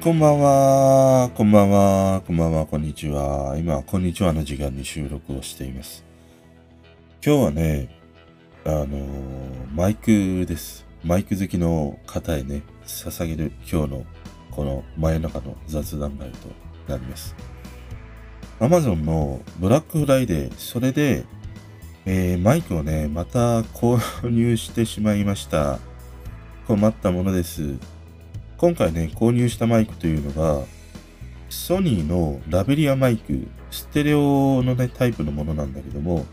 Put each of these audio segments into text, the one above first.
こんばんは、こんばんは、こんばんは、こんにちは。今、こんにちはの時間に収録をしています。今日はね、あの、マイクです。マイク好きの方へね、捧げる今日のこの真夜中の雑談会となります。Amazon のブラックフライデー、それで、えーマイクをね、また購入してしまいました。困ったものです。今回ね、購入したマイクというのが、ソニーのラベリアマイク、ステレオのね、タイプのものなんだけども、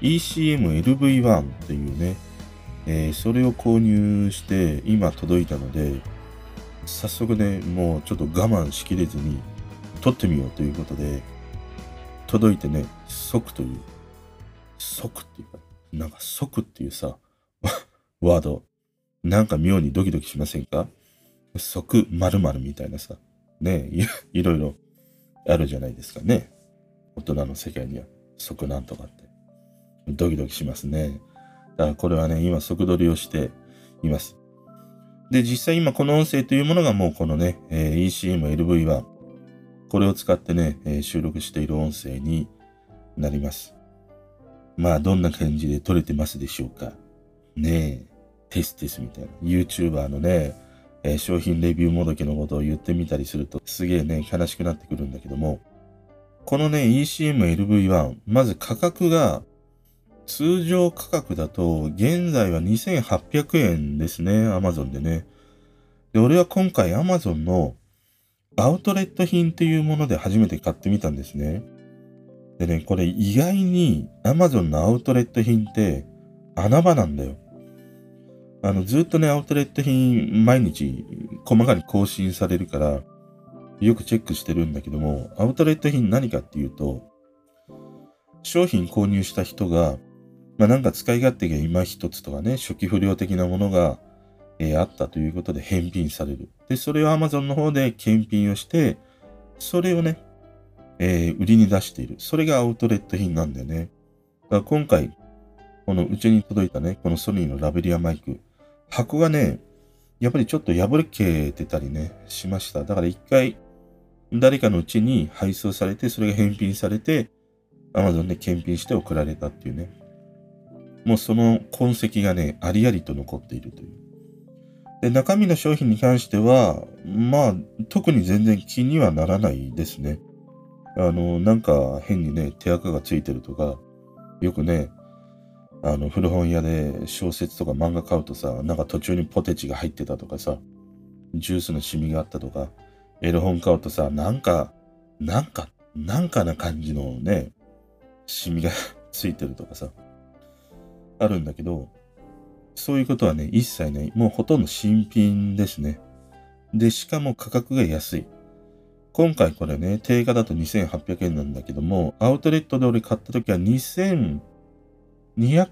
ECM-LV1 っていうね、えーそれを購入して今届いたので、早速ね、もうちょっと我慢しきれずに撮ってみようということで、届いてね、即という、即っていうか、なんか即っていうさ、ワード、なんか妙にドキドキしませんか？即〇〇みたいなさ、ねい、いろいろあるじゃないですかね。大人の世界には即なんとかって。ドキドキしますね。だからこれはね、今速撮りをしています。で、実際今この音声というものがもうこのね、えー ECM-LV1。これを使ってね、えー収録している音声になります。まあ、どんな感じで撮れてますでしょうか。ねえ、テステスみたいな。YouTuber のね、えー商品レビューもどきのことを言ってみたりすると、すげえね、悲しくなってくるんだけども、このね、ECM-LV1、まず価格が、通常価格だと、現在は2800円ですね、Amazon でね。で、俺は今回 Amazon のアウトレット品っていうもので初めて買ってみたんですね。でね、これ意外に Amazon のアウトレット品って穴場なんだよ。あの、ずっとね、アウトレット品毎日細かに更新されるから、よくチェックしてるんだけども、アウトレット品何かっていうと、商品購入した人が、まあなんか使い勝手が今一つとかね、初期不良的なものが、えーあったということで返品される。で、それを Amazon の方で検品をして、それをね、えー売りに出している。それがアウトレット品なんだよね。だから今回、このうちに届いたね、このソニーのラベリアマイク。箱がね、やっぱりちょっと破けてたりね、しました。だから一回、誰かのうちに配送されて、それが返品されて、Amazon で検品して送られたっていうね。もうその痕跡がね、ありありと残っているという。で、中身の商品に関しては、まあ、特に全然気にはならないですね。あの、なんか変にね、手垢がついてるとか、よくね、あの、古本屋で小説とか漫画買うとさ、なんか途中にポテチが入ってたとかさ、ジュースのシミがあったとか、エロ本買うとさ、なんか、なんか、なんかな感じのね、シミが ついてるとかさ、あるんだけど、そういうことはね、一切ない。もうほとんど新品ですね。で、しかも価格が安い。今回これね、定価だと2800円なんだけども、アウトレットで俺買った時は2200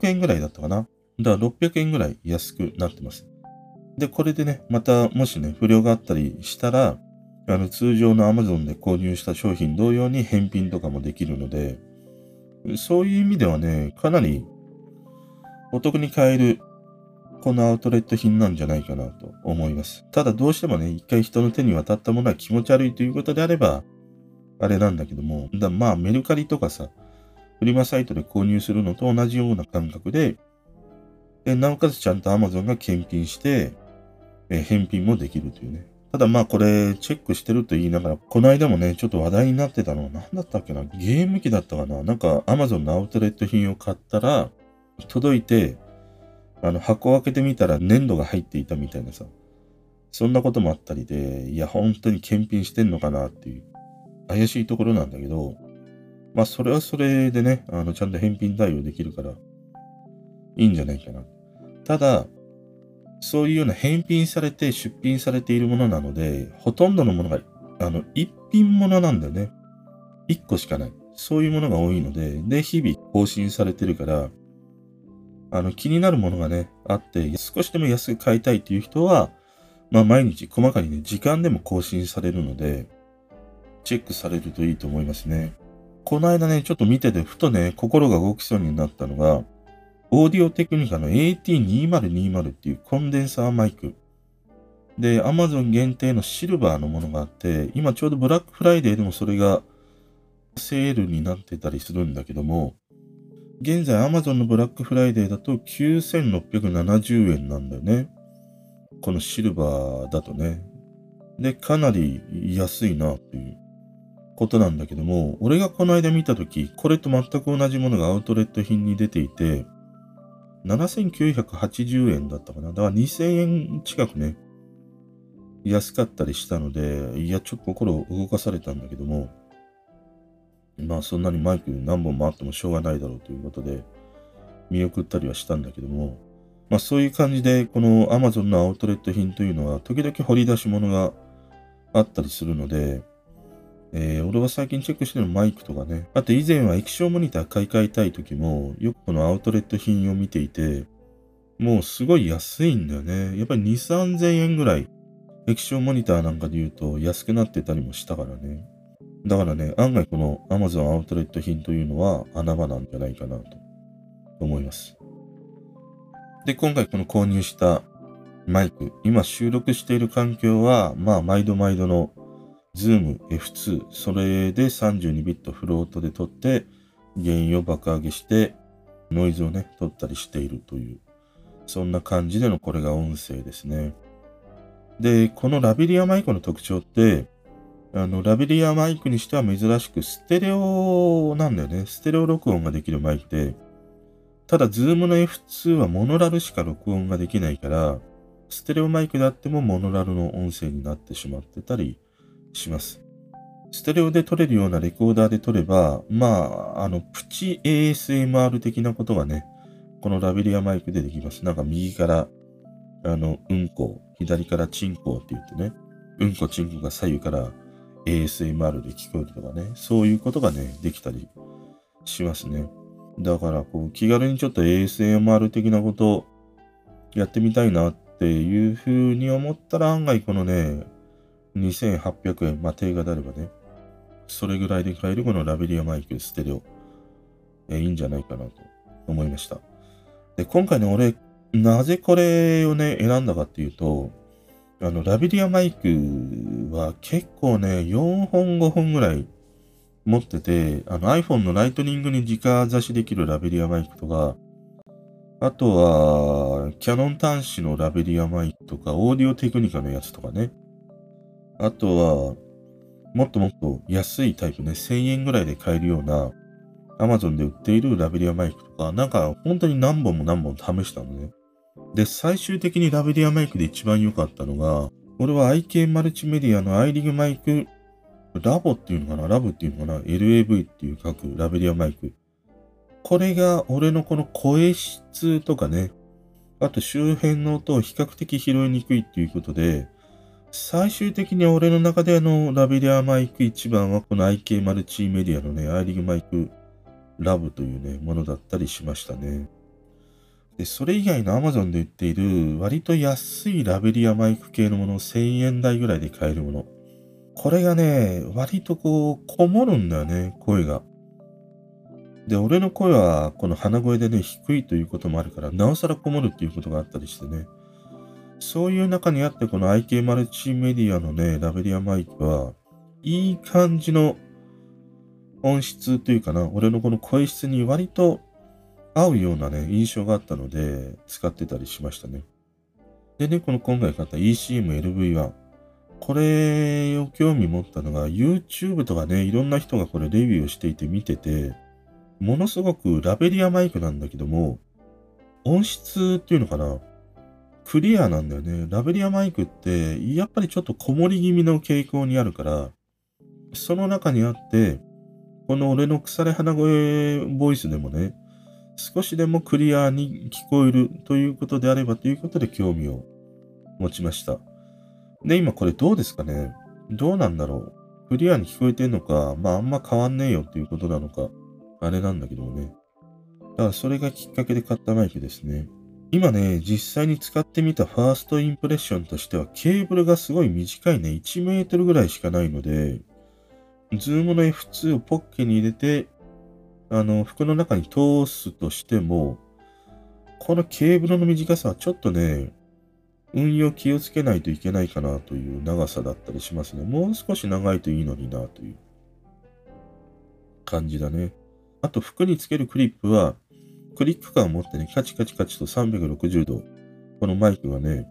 円ぐらいだったかな。だから600円ぐらい安くなってます。で、これでね、またもしね、不良があったりしたら、あの、通常の Amazon で購入した商品同様に返品とかもできるので、そういう意味ではね、かなりお得に買えるこのアウトレット品なんじゃないかなと思います。ただどうしてもね、一回人の手に渡ったものは気持ち悪いということであれば、あれなんだけども、だまあメルカリとかさ、フリマサイトで購入するのと同じような感覚で、でなおかつちゃんと Amazon が検品して、え返品もできるというね。ただまあこれチェックしてると言いながら、この間もね、ちょっと話題になってたのは何だったっけな？ゲーム機だったかな？なんか Amazon のアウトレット品を買ったら、届いて、あの箱を開けてみたら粘土が入っていたみたいなさ、そんなこともあったりで、いや本当に検品してんのかなっていう、怪しいところなんだけど、まあそれはそれでね、あのちゃんと返品対応できるから、いいんじゃないかな。ただ、そういうような返品されて出品されているものなので、ほとんどのものが、あの、一品物なんだよね。一個しかない。そういうものが多いので、で、日々更新されてるから、あの、気になるものがね、あって、少しでも安く買いたいっていう人は、まあ毎日細かにね、時間でも更新されるので、チェックされるといいと思いますね。この間ね、ちょっと見てて、ふとね、心が動きそうになったのが、オーディオテクニカの AT2020 っていうコンデンサーマイク。で、Amazon 限定のシルバーのものがあって、今ちょうどブラックフライデーでもそれがセールになってたりするんだけども、現在 Amazon のブラックフライデーだと9670円なんだよね。このシルバーだとね。で、かなり安いなっていうことなんだけども、俺がこの間見たとき、これと全く同じものがアウトレット品に出ていて、7980円だったかな。だから2000円近くね、安かったりしたので、いや、ちょっと心動かされたんだけども、まあそんなにマイク何本もあってもしょうがないだろうということで、見送ったりはしたんだけども、まあそういう感じで、この Amazon のアウトレット品というのは、時々掘り出し物があったりするので、えー、俺は最近チェックしてるマイクとかね、あと以前は液晶モニター買い替えたい時も、よくこのアウトレット品を見ていて、もうすごい安いんだよね。やっぱり2、3000円ぐらい、液晶モニターなんかで言うと安くなってたりもしたからね。だからね、案外この Amazon アウトレット品というのは穴場なんじゃないかなと思います。で、今回この購入したマイク、今収録している環境は、まあ、毎度毎度の Zoom F2、それで32ビットフロートで撮って、ゲインを爆上げして、ノイズをね、取ったりしているという、そんな感じでのこれが音声ですね。で、このラベリアマイクの特徴って、あの、ラベリアマイクにしては珍しくステレオなんだよね。ステレオ録音ができるマイクで、ただ、ズームの F2 はモノラルしか録音ができないから、ステレオマイクであってもモノラルの音声になってしまってたりします。ステレオで撮れるようなレコーダーで撮れば、まあ、あの、プチ ASMR 的なことがね、このラビリアマイクでできます。なんか右から、あの、うんこ、左からチンコって言ってね、うんこチンコが左右から ASMR で聞こえるとかね、そういうことがね、できたりしますね。だから、こう、気軽にちょっと ASMR 的なことやってみたいなっていうふうに思ったら案外このね、2800円、まあ、定価であればね、それぐらいで買えるこのラベリアマイクステレオ、えいいんじゃないかなと思いました。で、今回ね、俺、なぜこれをね、選んだかっていうと、あの、ラベリアマイクは結構ね、4本5本ぐらい持ってて、あの iPhone のライトニングに直差しできるラベリアマイクとか、あとは、キャノン端子のラベリアマイクとか、オーディオテクニカのやつとかね。あとは、もっともっと安いタイプね、1000円ぐらいで買えるような、Amazon で売っているラベリアマイクとか、なんか本当に何本も何本試したのね。で、最終的にラベリアマイクで一番良かったのが、俺は IK マルチメディアのアイリグマイクラボっていうのかな？ラブっていうのかな ?LAV っていう書くラベリアマイク。これが俺のこの声質とかね、あと周辺の音を比較的拾いにくいっていうことで、最終的に俺の中であのラベリアマイク一番はこの IK マルチメディアのね、アイリグマイクラブというね、ものだったりしましたね。で、それ以外の Amazon で売っている割と安いラベリアマイク系のもの1000円台ぐらいで買えるもの。これがね、割とこう、こもるんだよね、声が。で、俺の声はこの鼻声でね、低いということもあるから、なおさらこもるっていうことがあったりしてね。そういう中にあって、この IK マルチメディアのね、ラベリアマイクは、いい感じの音質というかな、俺のこの声質に割と合うようなね、印象があったので、使ってたりしましたね。でね、この今回買った ECM LV1。これを興味持ったのが、YouTube とかね、いろんな人がこれレビューをしていて見てて、ものすごくラベリアマイクなんだけども、音質っていうのかなクリアなんだよね。ラベリアマイクって、やっぱりちょっとこもり気味の傾向にあるから、その中にあって、この俺の腐れ鼻声ボイスでもね、少しでもクリアに聞こえるということであればということで興味を持ちました。で、今これどうですかね？どうなんだろう？クリアに聞こえてんのか、まああんま変わんねえよっていうことなのか、あれなんだけどね。だからそれがきっかけで買ったマイクですね。今ね、実際に使ってみたファーストインプレッションとしては、ケーブルがすごい短いね、1メートルぐらいしかないので、ズームの F2 をポッケに入れて、あの、服の中に通すとしても、このケーブルの短さはちょっとね、運用気をつけないといけないかなという長さだったりしますね。もう少し長いといいのになという感じだね。あと服につけるクリップは、クリック感を持ってね、カチカチカチと360度、このマイクがね、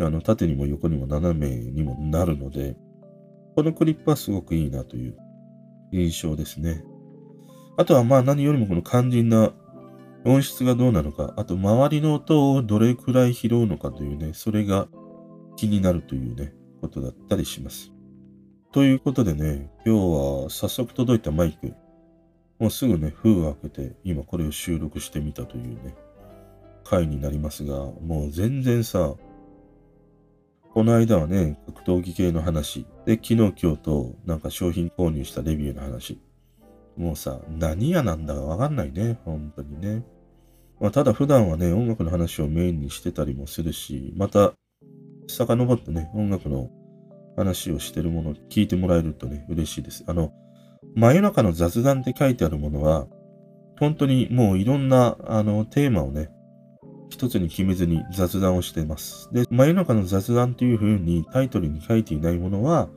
あの、縦にも横にも斜めにもなるので、このクリップはすごくいいなという印象ですね。あとはまあ何よりもこの肝心な音質がどうなのか、あと周りの音をどれくらい拾うのかというね、それが気になるというね、ことだったりします。ということでね、今日は早速届いたマイク、もうすぐね、封を開けて、今これを収録してみたというね、回になりますが、もう全然さ、この間はね、格闘技系の話、で、昨日今日となんか商品購入したレビューの話。もうさ、何屋なんだかわかんないね、本当にね。まあ、ただ普段はね、音楽の話をメインにしてたりもするし、また、遡ってね、音楽の話をしてるものを聞いてもらえるとね、嬉しいです。あの、真夜中の雑談って書いてあるものは、本当にもういろんな、あの、テーマをね、一つに決めずに雑談をしてます。で、真夜中の雑談というふうにタイトルに書いていないものは、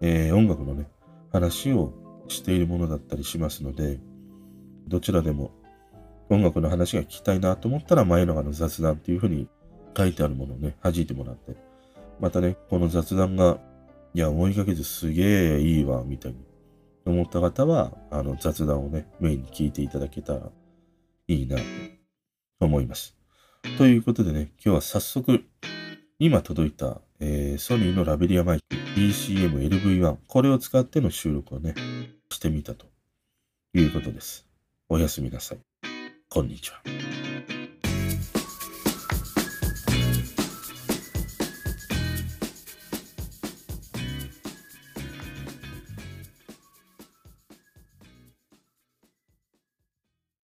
えー、音楽のね、話をしているものだったりしますので、どちらでも音楽の話が聞きたいなと思ったら、真夜中の雑談っていうふうに書いてあるものをね、弾いてもらって、またね、この雑談が、いや、思いかけずすげえいいわ、みたいに思った方は、あの、雑談をね、メインに聞いていただけたらいいなと思います。ということでね、今日は早速、今届いた、えー、ソニーのラベリアマイク BCM-LV1、これを使っての収録をね、してみたということです。おやすみなさい。こんにちは。